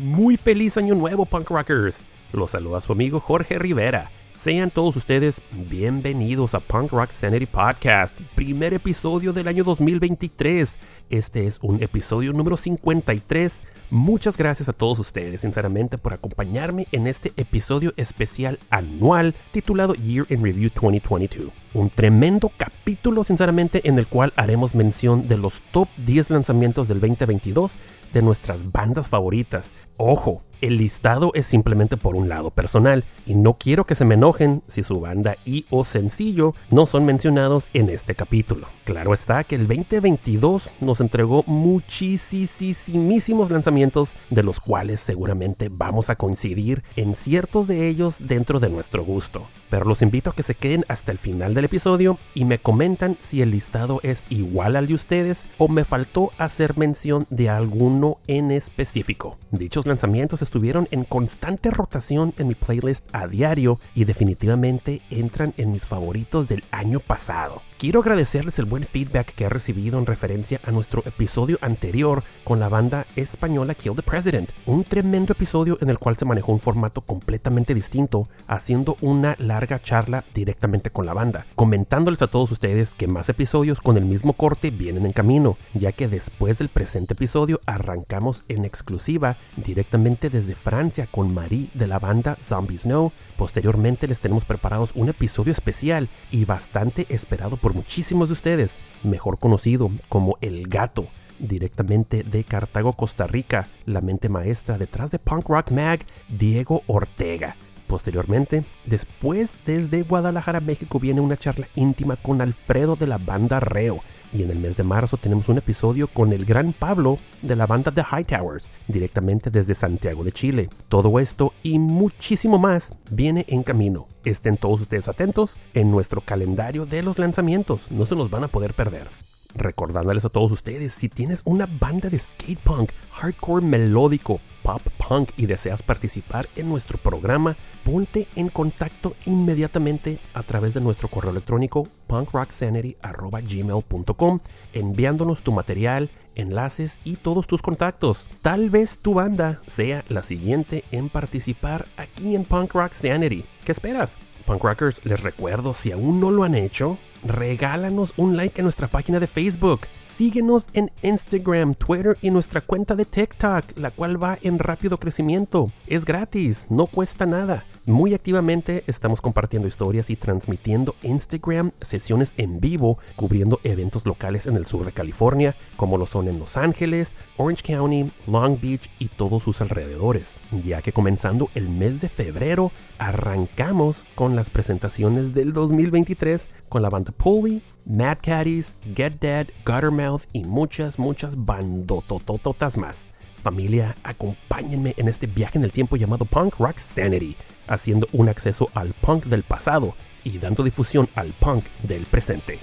Muy feliz año nuevo, punk rockers. Los saluda su amigo Jorge Rivera. Sean todos ustedes bienvenidos a Punk Rock Sanity Podcast, primer episodio del año 2023. Este es un episodio número 53. Muchas gracias a todos ustedes, sinceramente, por acompañarme en este episodio especial anual titulado Year in Review 2022. Un tremendo capítulo, sinceramente, en el cual haremos mención de los top 10 lanzamientos del 2022 de nuestras bandas favoritas. Ojo, el listado es simplemente por un lado personal y no quiero que se me enojen si su banda y o sencillo no son mencionados en este capítulo. Claro está que el 2022 nos entregó muchísimos lanzamientos de los cuales seguramente vamos a coincidir en ciertos de ellos dentro de nuestro gusto. Pero los invito a que se queden hasta el final del episodio y me comentan si el listado es igual al de ustedes o me faltó hacer mención de alguno en específico. Dichos lanzamientos estuvieron en constante rotación en mi playlist a diario y definitivamente entran en mis favoritos del año pasado. Quiero agradecerles el buen feedback que he recibido en referencia a nuestro episodio anterior con la banda española Kill the President, un tremendo episodio en el cual se manejó un formato completamente distinto, haciendo una larga charla directamente con la banda, comentándoles a todos ustedes que más episodios con el mismo corte vienen en camino, ya que después del presente episodio arrancamos en exclusiva directamente desde Francia con Marie de la banda Zombie Snow. Posteriormente les tenemos preparados un episodio especial y bastante esperado por muchísimos de ustedes, mejor conocido como El Gato, directamente de Cartago, Costa Rica, la mente maestra detrás de Punk Rock Mag, Diego Ortega. Posteriormente, después desde Guadalajara, México, viene una charla íntima con Alfredo de la banda Reo. Y en el mes de marzo tenemos un episodio con el gran Pablo de la banda The Hightowers, directamente desde Santiago de Chile. Todo esto y muchísimo más viene en camino. Estén todos ustedes atentos en nuestro calendario de los lanzamientos, no se los van a poder perder. Recordándoles a todos ustedes, si tienes una banda de skate punk, hardcore melódico, pop punk y deseas participar en nuestro programa, ponte en contacto inmediatamente a través de nuestro correo electrónico punkrocksanity.gmail.com enviándonos tu material, enlaces y todos tus contactos. Tal vez tu banda sea la siguiente en participar aquí en Punk Rock Sanity. ¿Qué esperas? Punk Rockers, les recuerdo, si aún no lo han hecho, regálanos un like en nuestra página de Facebook. Síguenos en Instagram, Twitter y nuestra cuenta de TikTok, la cual va en rápido crecimiento. Es gratis, no cuesta nada. Muy activamente estamos compartiendo historias y transmitiendo Instagram sesiones en vivo cubriendo eventos locales en el sur de California, como lo son en Los Ángeles, Orange County, Long Beach y todos sus alrededores. Ya que comenzando el mes de febrero, arrancamos con las presentaciones del 2023 con la banda Pulley, Mad Caddies, Get Dead, Guttermouth y muchas, muchas bandototototas más. Familia, acompáñenme en este viaje en el tiempo llamado Punk Rock Sanity, haciendo un acceso al punk del pasado y dando difusión al punk del presente.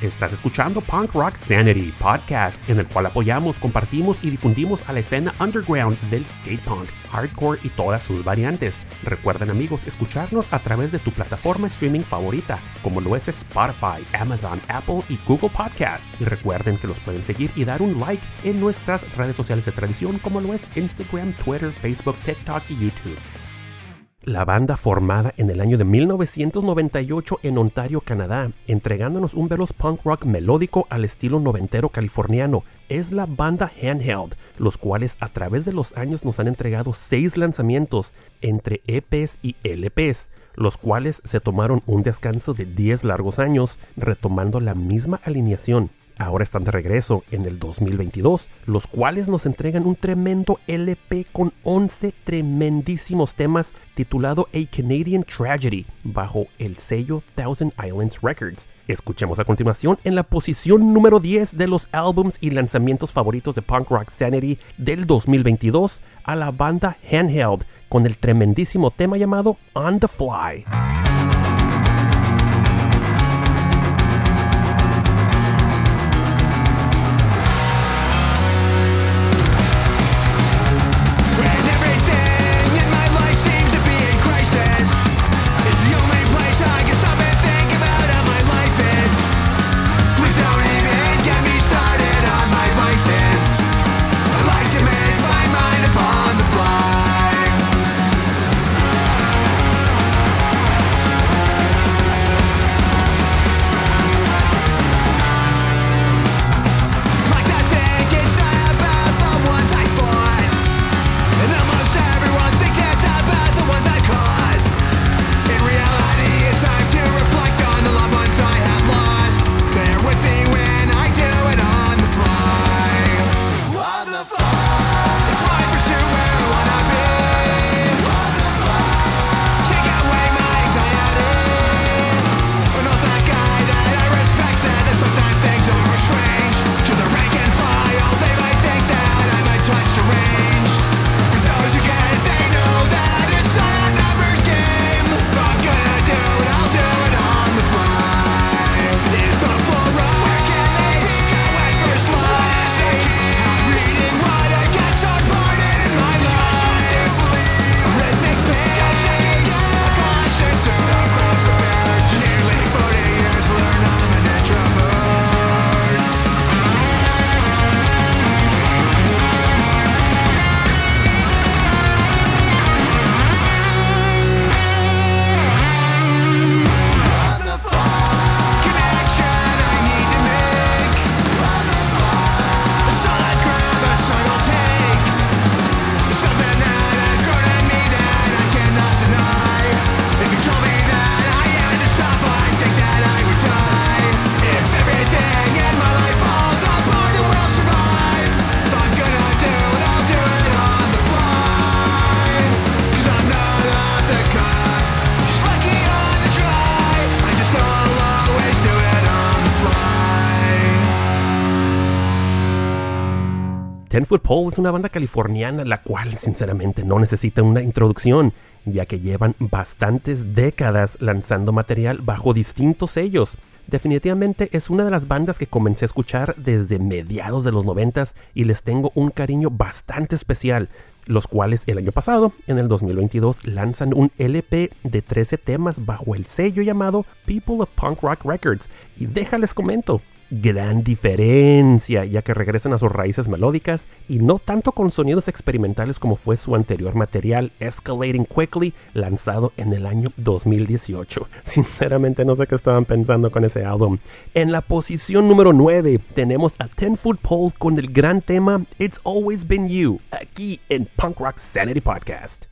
Estás escuchando Punk Rock Sanity, podcast en el cual apoyamos, compartimos y difundimos a la escena underground del skate punk, hardcore y todas sus variantes. Recuerden amigos escucharnos a través de tu plataforma streaming favorita, como lo es Spotify, Amazon, Apple y Google Podcast. Y recuerden que los pueden seguir y dar un like en nuestras redes sociales de tradición, como lo es Instagram, Twitter, Facebook, TikTok y YouTube. La banda formada en el año de 1998 en Ontario, Canadá, entregándonos un veloz punk rock melódico al estilo noventero californiano, es la banda Handheld, los cuales a través de los años nos han entregado seis lanzamientos entre EPs y LPs, los cuales se tomaron un descanso de 10 largos años, retomando la misma alineación ahora están de regreso en el 2022, los cuales nos entregan un tremendo LP con 11 tremendísimos temas titulado A Canadian Tragedy bajo el sello Thousand Islands Records. Escuchemos a continuación en la posición número 10 de los álbums y lanzamientos favoritos de Punk Rock Sanity del 2022 a la banda Handheld con el tremendísimo tema llamado On the Fly. Foot es una banda californiana la cual sinceramente no necesita una introducción, ya que llevan bastantes décadas lanzando material bajo distintos sellos. Definitivamente es una de las bandas que comencé a escuchar desde mediados de los noventas y les tengo un cariño bastante especial, los cuales el año pasado, en el 2022, lanzan un LP de 13 temas bajo el sello llamado People of Punk Rock Records. Y déjales comento, gran diferencia, ya que regresan a sus raíces melódicas y no tanto con sonidos experimentales como fue su anterior material, Escalating Quickly, lanzado en el año 2018. Sinceramente no sé qué estaban pensando con ese álbum. En la posición número 9 tenemos a Ten Foot Pole con el gran tema It's Always Been You, aquí en Punk Rock Sanity Podcast.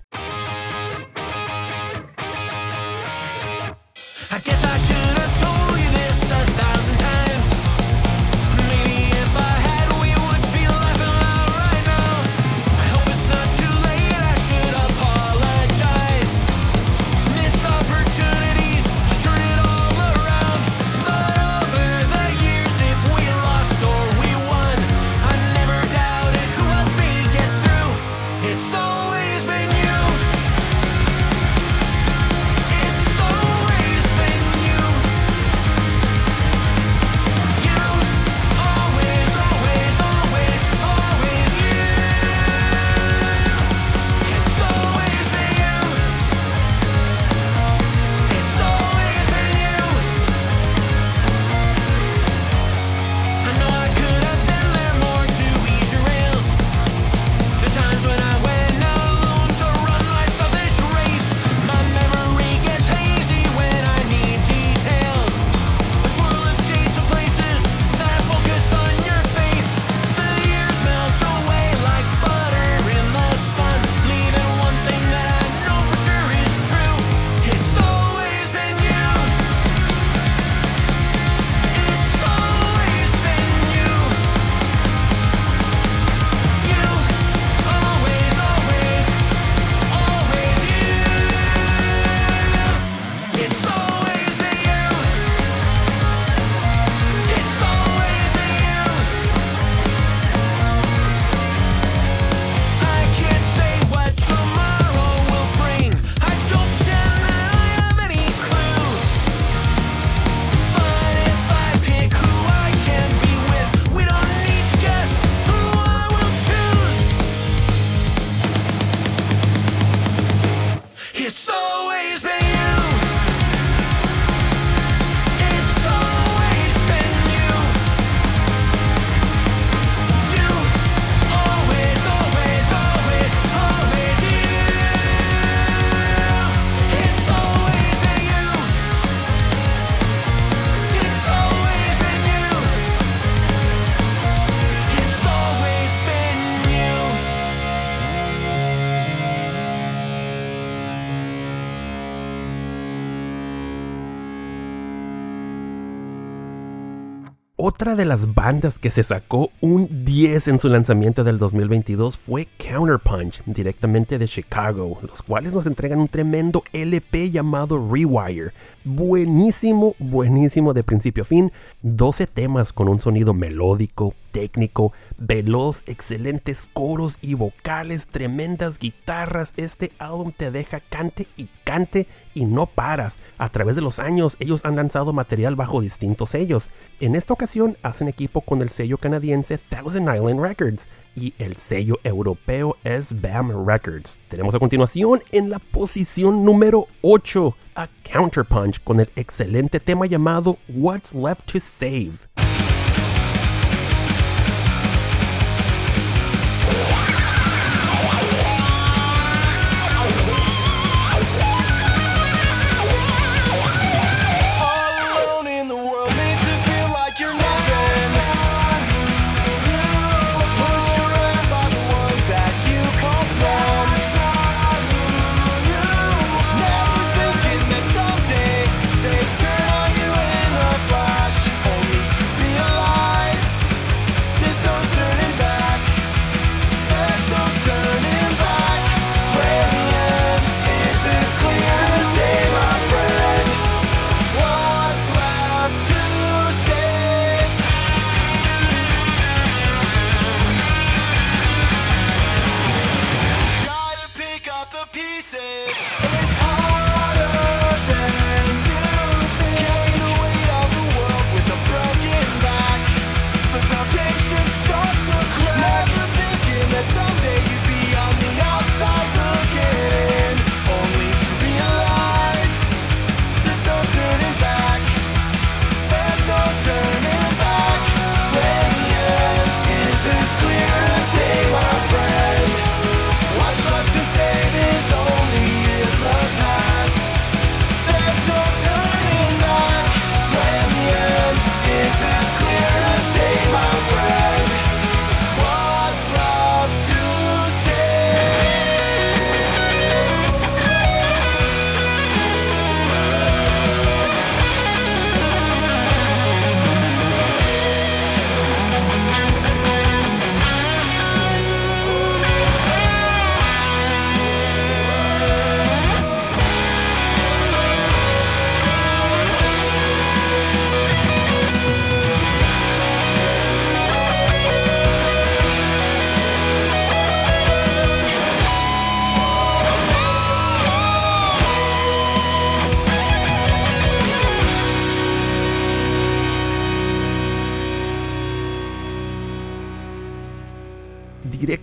Otra de las bandas que se sacó un 10 en su lanzamiento del 2022 fue Counterpunch, directamente de Chicago, los cuales nos entregan un tremendo LP llamado Rewire. Buenísimo, buenísimo de principio a fin, 12 temas con un sonido melódico, técnico, veloz, excelentes coros y vocales, tremendas guitarras. Este álbum te deja cante y cante y no paras. A través de los años ellos han lanzado material bajo distintos sellos. En esta ocasión hacen equipo con el sello canadiense Thousand Island Records y el sello europeo es BAM Records. Tenemos a continuación en la posición número 8 a Counterpunch con el excelente tema llamado What's Left to Save.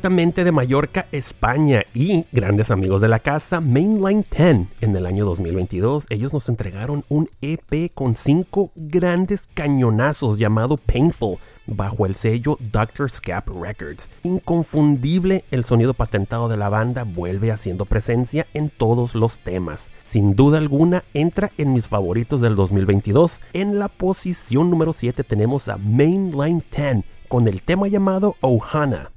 De Mallorca, España y grandes amigos de la casa, Mainline 10. En el año 2022 ellos nos entregaron un EP con cinco grandes cañonazos llamado Painful bajo el sello Dr. Scap Records. Inconfundible, el sonido patentado de la banda vuelve haciendo presencia en todos los temas. Sin duda alguna, entra en mis favoritos del 2022. En la posición número 7 tenemos a Mainline 10 con el tema llamado Ohana.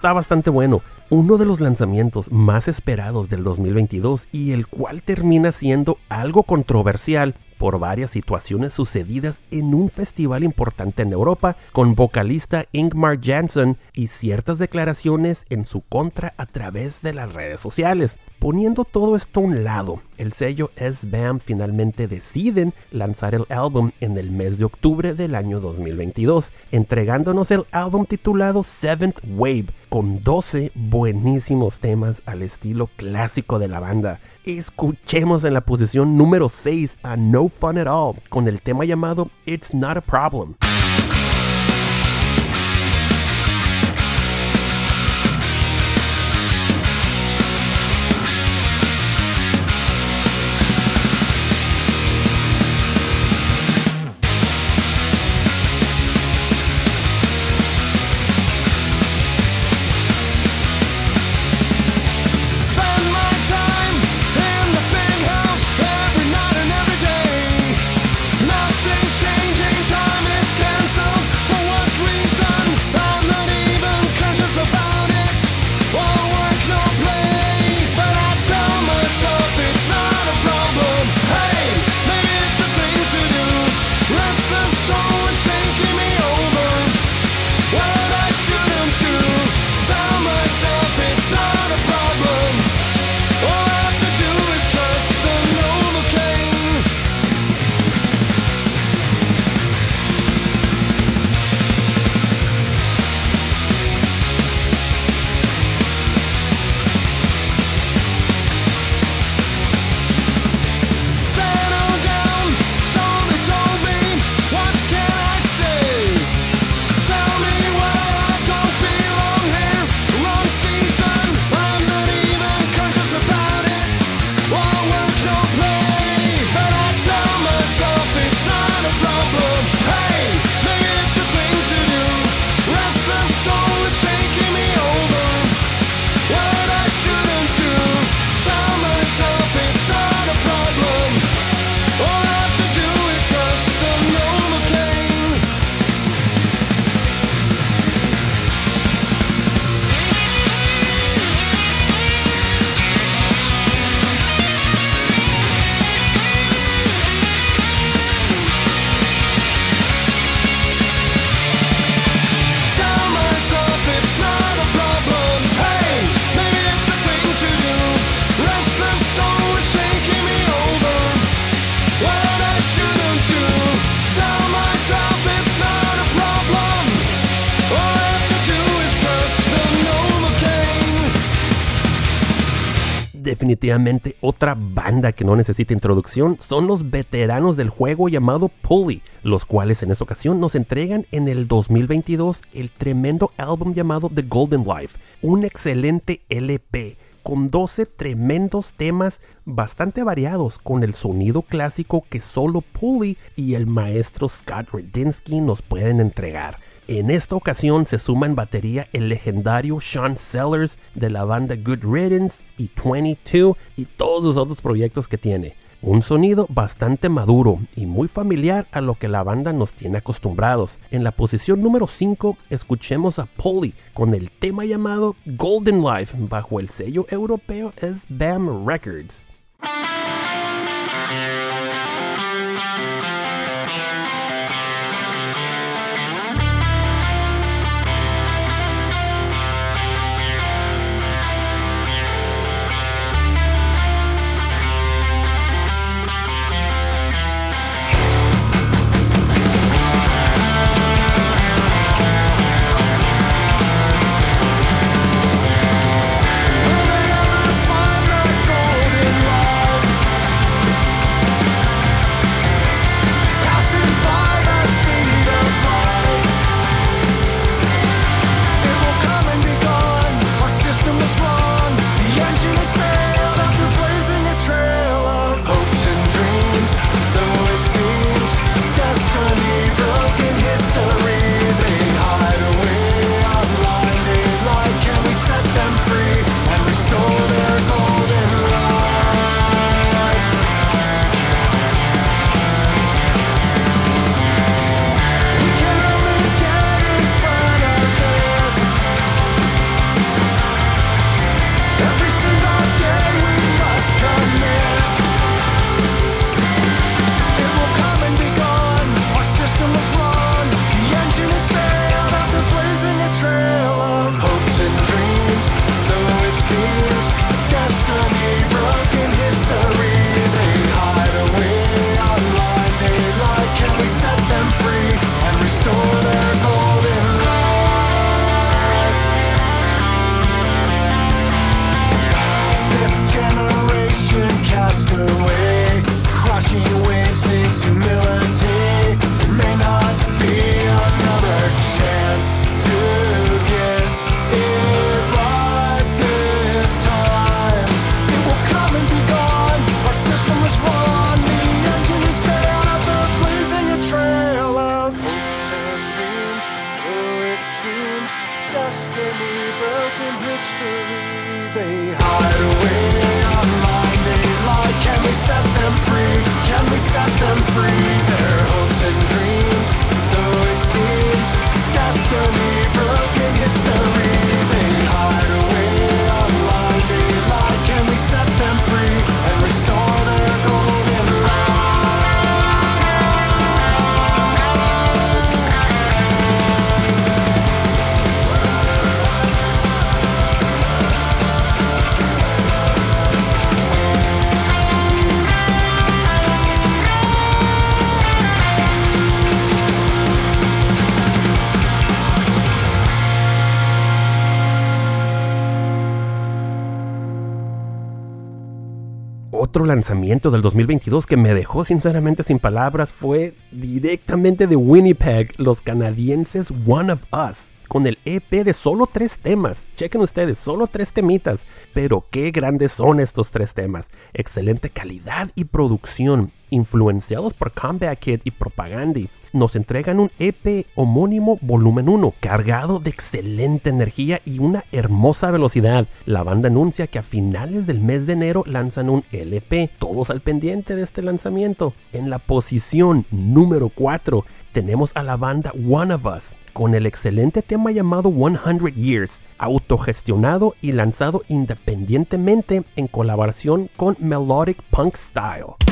Está bastante bueno, uno de los lanzamientos más esperados del 2022 y el cual termina siendo algo controversial por varias situaciones sucedidas en un festival importante en Europa con vocalista Ingmar Jansson y ciertas declaraciones en su contra a través de las redes sociales. Poniendo todo esto a un lado, el sello S-BAM finalmente deciden lanzar el álbum en el mes de octubre del año 2022, entregándonos el álbum titulado Seventh Wave, con 12 buenísimos temas al estilo clásico de la banda. Escuchemos en la posición número 6 a No Fun at All con el tema llamado It's Not a Problem. Definitivamente otra banda que no necesita introducción son los veteranos del juego llamado Pulley, los cuales en esta ocasión nos entregan en el 2022 el tremendo álbum llamado The Golden Life, un excelente LP con 12 tremendos temas bastante variados con el sonido clásico que solo Pulley y el maestro Scott Redinsky nos pueden entregar. En esta ocasión se suma en batería el legendario Sean Sellers de la banda Good Riddance y 22 y todos los otros proyectos que tiene. Un sonido bastante maduro y muy familiar a lo que la banda nos tiene acostumbrados. En la posición número 5 escuchemos a Polly con el tema llamado Golden Life bajo el sello europeo S-BAM Records. Set them free? Their Otro lanzamiento del 2022 que me dejó sinceramente sin palabras fue directamente de Winnipeg, los canadienses One of Us, con el EP de solo tres temas. Chequen ustedes, solo tres temitas. Pero qué grandes son estos tres temas. Excelente calidad y producción, influenciados por Comeback Kid y Propaganda nos entregan un EP homónimo volumen 1, cargado de excelente energía y una hermosa velocidad. La banda anuncia que a finales del mes de enero lanzan un LP, todos al pendiente de este lanzamiento. En la posición número 4 tenemos a la banda One of Us, con el excelente tema llamado 100 Years, autogestionado y lanzado independientemente en colaboración con Melodic Punk Style.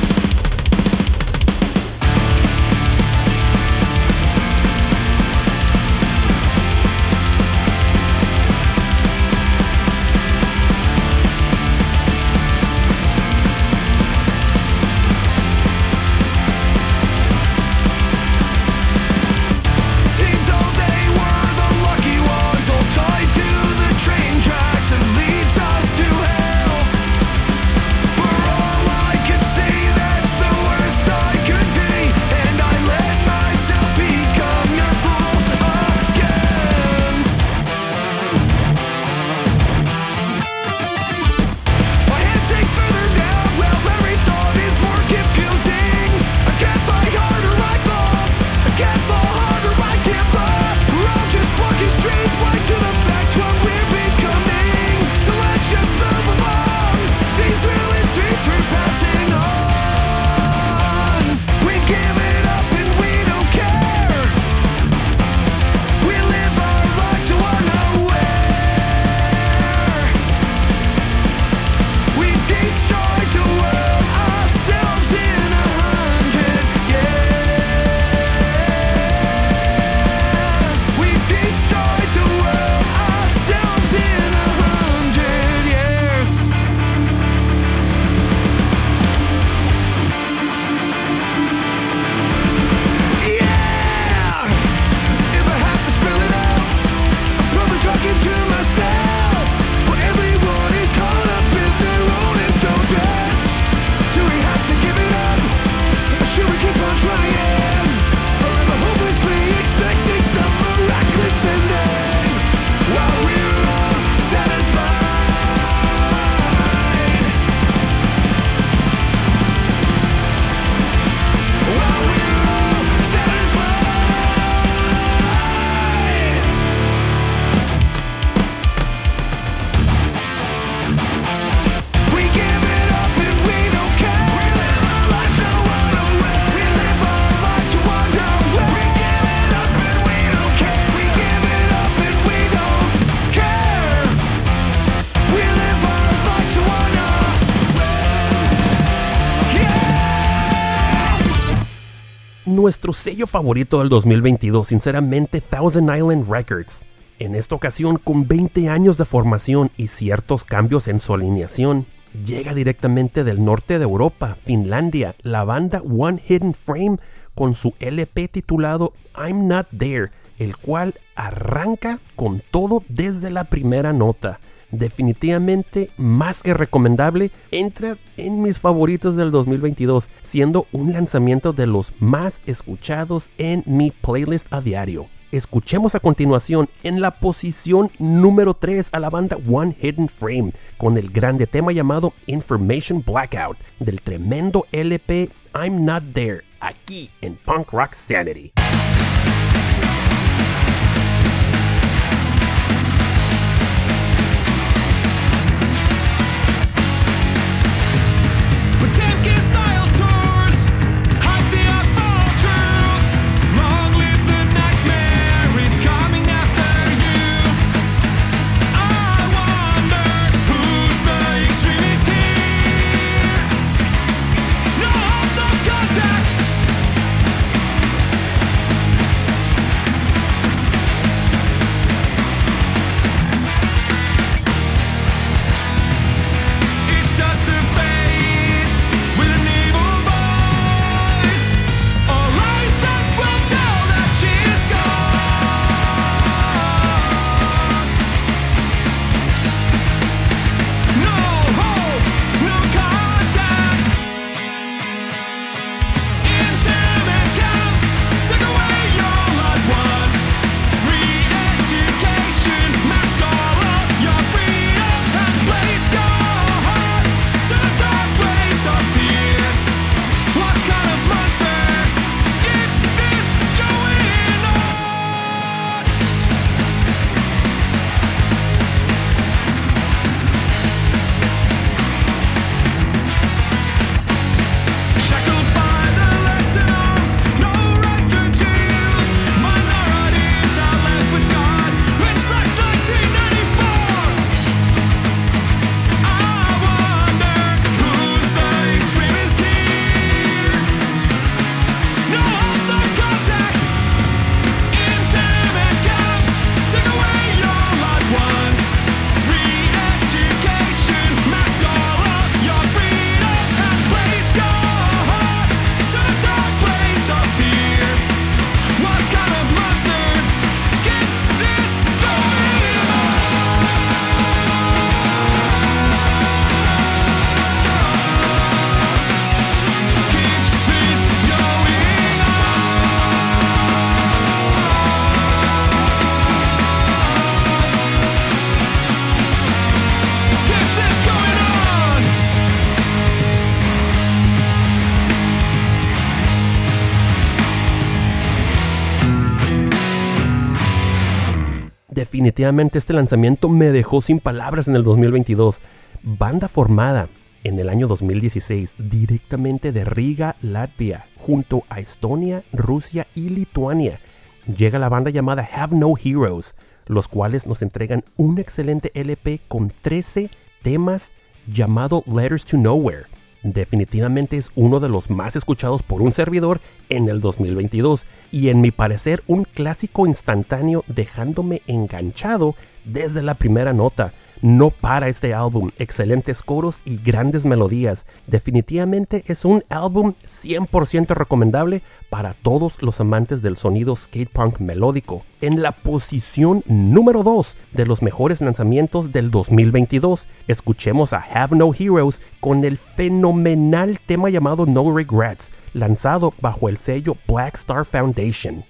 Nuestro sello favorito del 2022, sinceramente, Thousand Island Records. En esta ocasión, con 20 años de formación y ciertos cambios en su alineación, llega directamente del norte de Europa, Finlandia, la banda One Hidden Frame con su LP titulado I'm Not There, el cual arranca con todo desde la primera nota. Definitivamente más que recomendable, entra en mis favoritos del 2022, siendo un lanzamiento de los más escuchados en mi playlist a diario. Escuchemos a continuación en la posición número 3 a la banda One Hidden Frame con el grande tema llamado Information Blackout del tremendo LP I'm Not There aquí en Punk Rock Sanity. Definitivamente este lanzamiento me dejó sin palabras en el 2022. Banda formada en el año 2016 directamente de Riga, Latvia, junto a Estonia, Rusia y Lituania. Llega la banda llamada Have No Heroes, los cuales nos entregan un excelente LP con 13 temas llamado Letters to Nowhere. Definitivamente es uno de los más escuchados por un servidor en el 2022 y en mi parecer un clásico instantáneo dejándome enganchado desde la primera nota. No para este álbum, excelentes coros y grandes melodías. Definitivamente es un álbum 100% recomendable para todos los amantes del sonido skate punk melódico. En la posición número 2 de los mejores lanzamientos del 2022, escuchemos a Have No Heroes con el fenomenal tema llamado No Regrets, lanzado bajo el sello Black Star Foundation.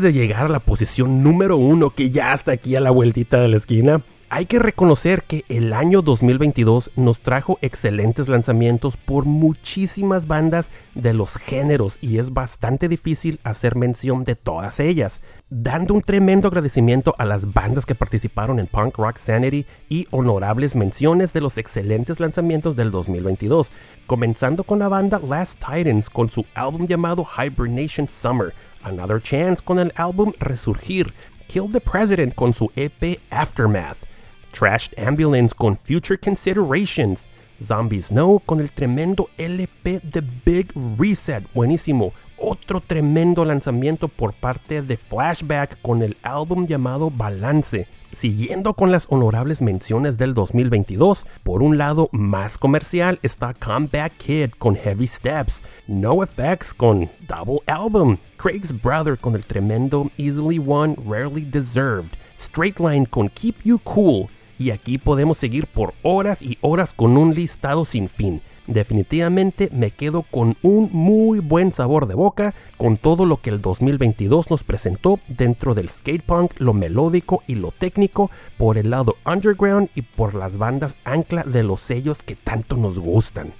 De llegar a la posición número uno, que ya está aquí a la vueltita de la esquina, hay que reconocer que el año 2022 nos trajo excelentes lanzamientos por muchísimas bandas de los géneros y es bastante difícil hacer mención de todas ellas, dando un tremendo agradecimiento a las bandas que participaron en Punk Rock Sanity y honorables menciones de los excelentes lanzamientos del 2022, comenzando con la banda Last Titans con su álbum llamado Hibernation Summer, Another Chance con el álbum Resurgir, Kill the President con su EP Aftermath, Trashed Ambulance con Future Considerations, Zombie Snow con el tremendo LP The Big Reset, buenísimo. Otro tremendo lanzamiento por parte de Flashback con el álbum llamado Balance. Siguiendo con las honorables menciones del 2022, por un lado más comercial está Comeback Kid con Heavy Steps, No Effects con Double Album, Craig's Brother con el tremendo Easily Won, Rarely Deserved, Straight Line con Keep You Cool, y aquí podemos seguir por horas y horas con un listado sin fin. Definitivamente me quedo con un muy buen sabor de boca con todo lo que el 2022 nos presentó dentro del skate punk, lo melódico y lo técnico, por el lado underground y por las bandas ancla de los sellos que tanto nos gustan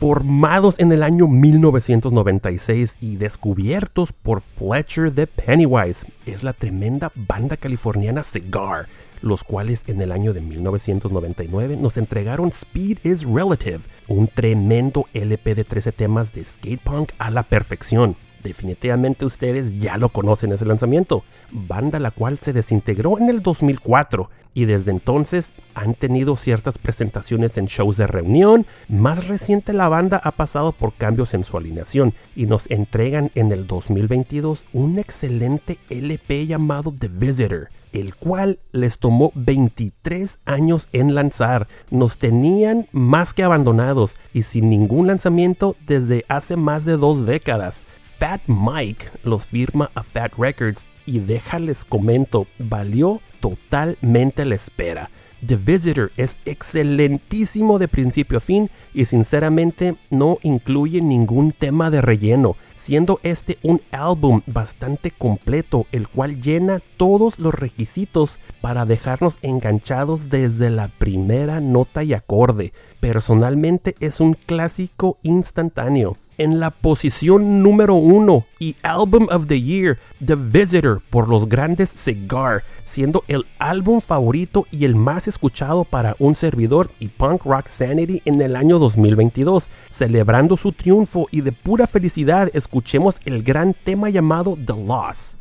formados en el año 1996 y descubiertos por Fletcher de Pennywise. Es la tremenda banda californiana Cigar, los cuales en el año de 1999 nos entregaron Speed is Relative, un tremendo LP de 13 temas de skate punk a la perfección. Definitivamente ustedes ya lo conocen ese lanzamiento, banda la cual se desintegró en el 2004 y desde entonces han tenido ciertas presentaciones en shows de reunión. Más reciente la banda ha pasado por cambios en su alineación y nos entregan en el 2022 un excelente LP llamado The Visitor el cual les tomó 23 años en lanzar. Nos tenían más que abandonados y sin ningún lanzamiento desde hace más de dos décadas. Fat Mike los firma a Fat Records y déjales comento, valió totalmente la espera. The Visitor es excelentísimo de principio a fin y sinceramente no incluye ningún tema de relleno, siendo este un álbum bastante completo el cual llena todos los requisitos para dejarnos enganchados desde la primera nota y acorde. Personalmente es un clásico instantáneo en la posición número uno y Album of the Year, The Visitor por los grandes Cigar, siendo el álbum favorito y el más escuchado para un servidor y Punk Rock Sanity en el año 2022. Celebrando su triunfo y de pura felicidad, escuchemos el gran tema llamado The Loss.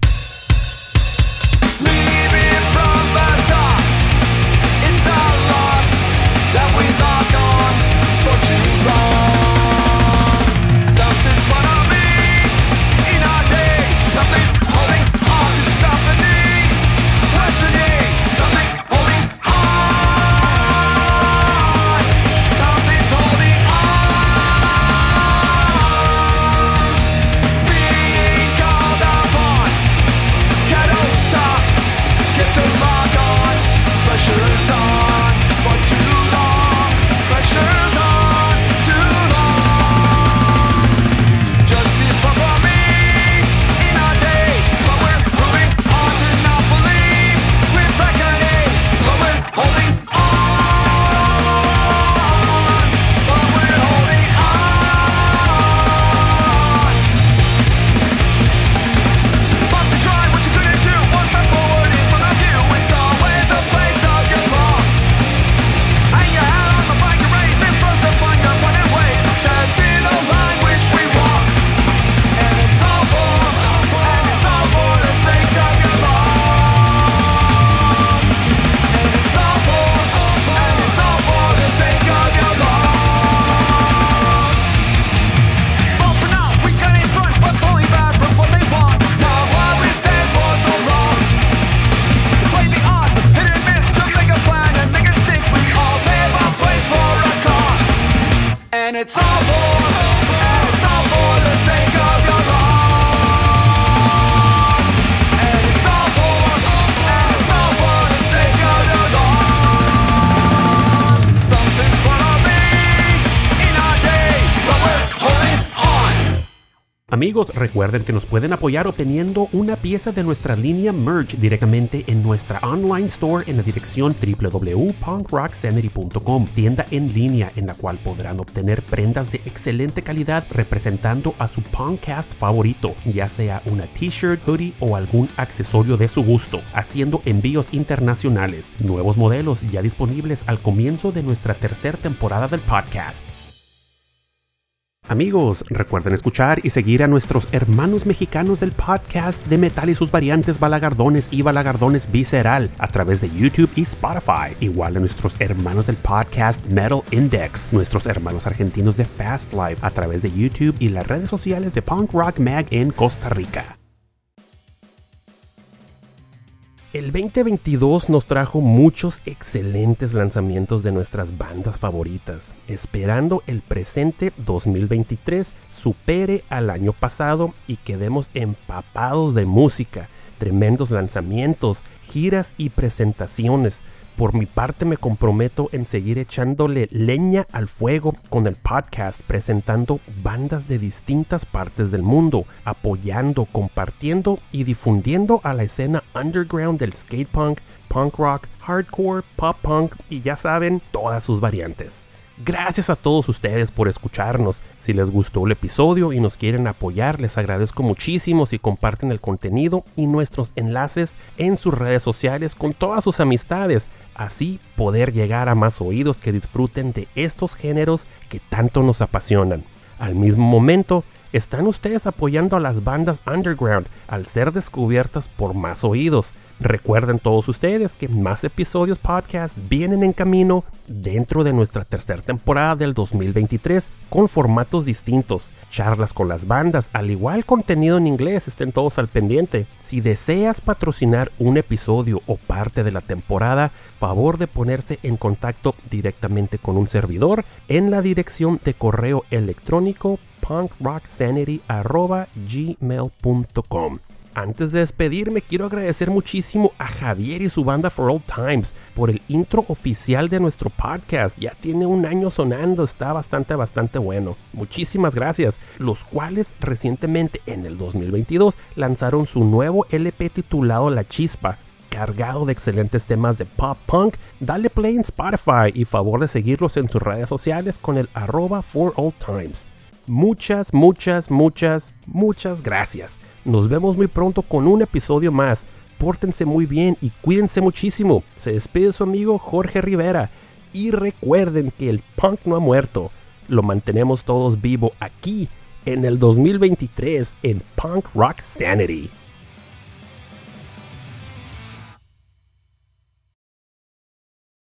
Recuerden que nos pueden apoyar obteniendo una pieza de nuestra línea merch directamente en nuestra online store en la dirección www.punkrocksanity.com, tienda en línea en la cual podrán obtener prendas de excelente calidad representando a su podcast favorito, ya sea una t-shirt, hoodie o algún accesorio de su gusto, haciendo envíos internacionales, nuevos modelos ya disponibles al comienzo de nuestra tercera temporada del podcast. Amigos, recuerden escuchar y seguir a nuestros hermanos mexicanos del podcast de metal y sus variantes Balagardones y Balagardones Visceral a través de YouTube y Spotify. Igual a nuestros hermanos del podcast Metal Index, nuestros hermanos argentinos de Fast Life a través de YouTube y las redes sociales de Punk Rock Mag en Costa Rica. El 2022 nos trajo muchos excelentes lanzamientos de nuestras bandas favoritas, esperando el presente 2023 supere al año pasado y quedemos empapados de música, tremendos lanzamientos, giras y presentaciones. Por mi parte me comprometo en seguir echándole leña al fuego con el podcast, presentando bandas de distintas partes del mundo, apoyando, compartiendo y difundiendo a la escena underground del skate punk, punk rock, hardcore, pop punk y ya saben, todas sus variantes. Gracias a todos ustedes por escucharnos. Si les gustó el episodio y nos quieren apoyar, les agradezco muchísimo si comparten el contenido y nuestros enlaces en sus redes sociales con todas sus amistades. Así poder llegar a más oídos que disfruten de estos géneros que tanto nos apasionan. Al mismo momento, están ustedes apoyando a las bandas underground al ser descubiertas por más oídos. Recuerden todos ustedes que más episodios podcast vienen en camino dentro de nuestra tercera temporada del 2023 con formatos distintos, charlas con las bandas, al igual contenido en inglés, estén todos al pendiente. Si deseas patrocinar un episodio o parte de la temporada, favor de ponerse en contacto directamente con un servidor en la dirección de correo electrónico punkrocksanity.gmail.com. Antes de despedirme, quiero agradecer muchísimo a Javier y su banda For Old Times por el intro oficial de nuestro podcast. Ya tiene un año sonando, está bastante, bastante bueno. Muchísimas gracias. Los cuales recientemente, en el 2022, lanzaron su nuevo LP titulado La Chispa cargado de excelentes temas de pop punk, dale play en Spotify y favor de seguirlos en sus redes sociales con el arroba for old times. Muchas, muchas, muchas, muchas gracias. Nos vemos muy pronto con un episodio más. Pórtense muy bien y cuídense muchísimo. Se despide su amigo Jorge Rivera. Y recuerden que el punk no ha muerto. Lo mantenemos todos vivo aquí en el 2023 en Punk Rock Sanity.